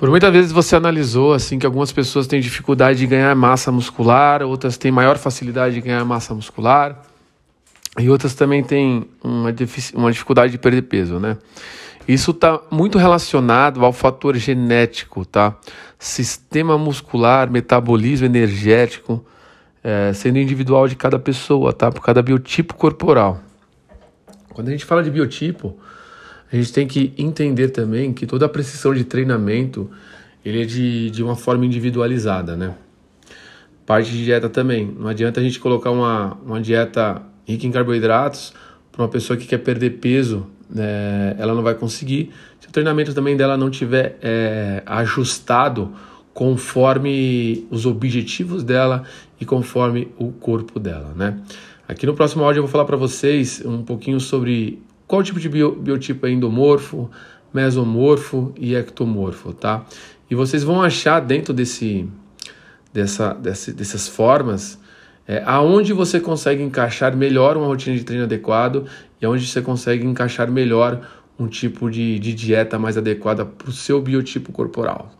Por muitas vezes você analisou assim que algumas pessoas têm dificuldade de ganhar massa muscular, outras têm maior facilidade de ganhar massa muscular e outras também têm uma, uma dificuldade de perder peso, né? Isso está muito relacionado ao fator genético, tá? Sistema muscular, metabolismo energético, é, sendo individual de cada pessoa, tá? Por cada biotipo corporal. Quando a gente fala de biotipo, a gente tem que entender também que toda a precisão de treinamento ele é de, de uma forma individualizada, né? Parte de dieta também. Não adianta a gente colocar uma, uma dieta rica em carboidratos para uma pessoa que quer perder peso, né? ela não vai conseguir se o treinamento também dela não tiver é, ajustado conforme os objetivos dela e conforme o corpo dela, né? Aqui no próximo áudio eu vou falar para vocês um pouquinho sobre qual tipo de biotipo é endomorfo, mesomorfo e ectomorfo, tá? E vocês vão achar dentro desse, dessa, desse, dessas formas é, aonde você consegue encaixar melhor uma rotina de treino adequado e aonde você consegue encaixar melhor um tipo de, de dieta mais adequada para o seu biotipo corporal.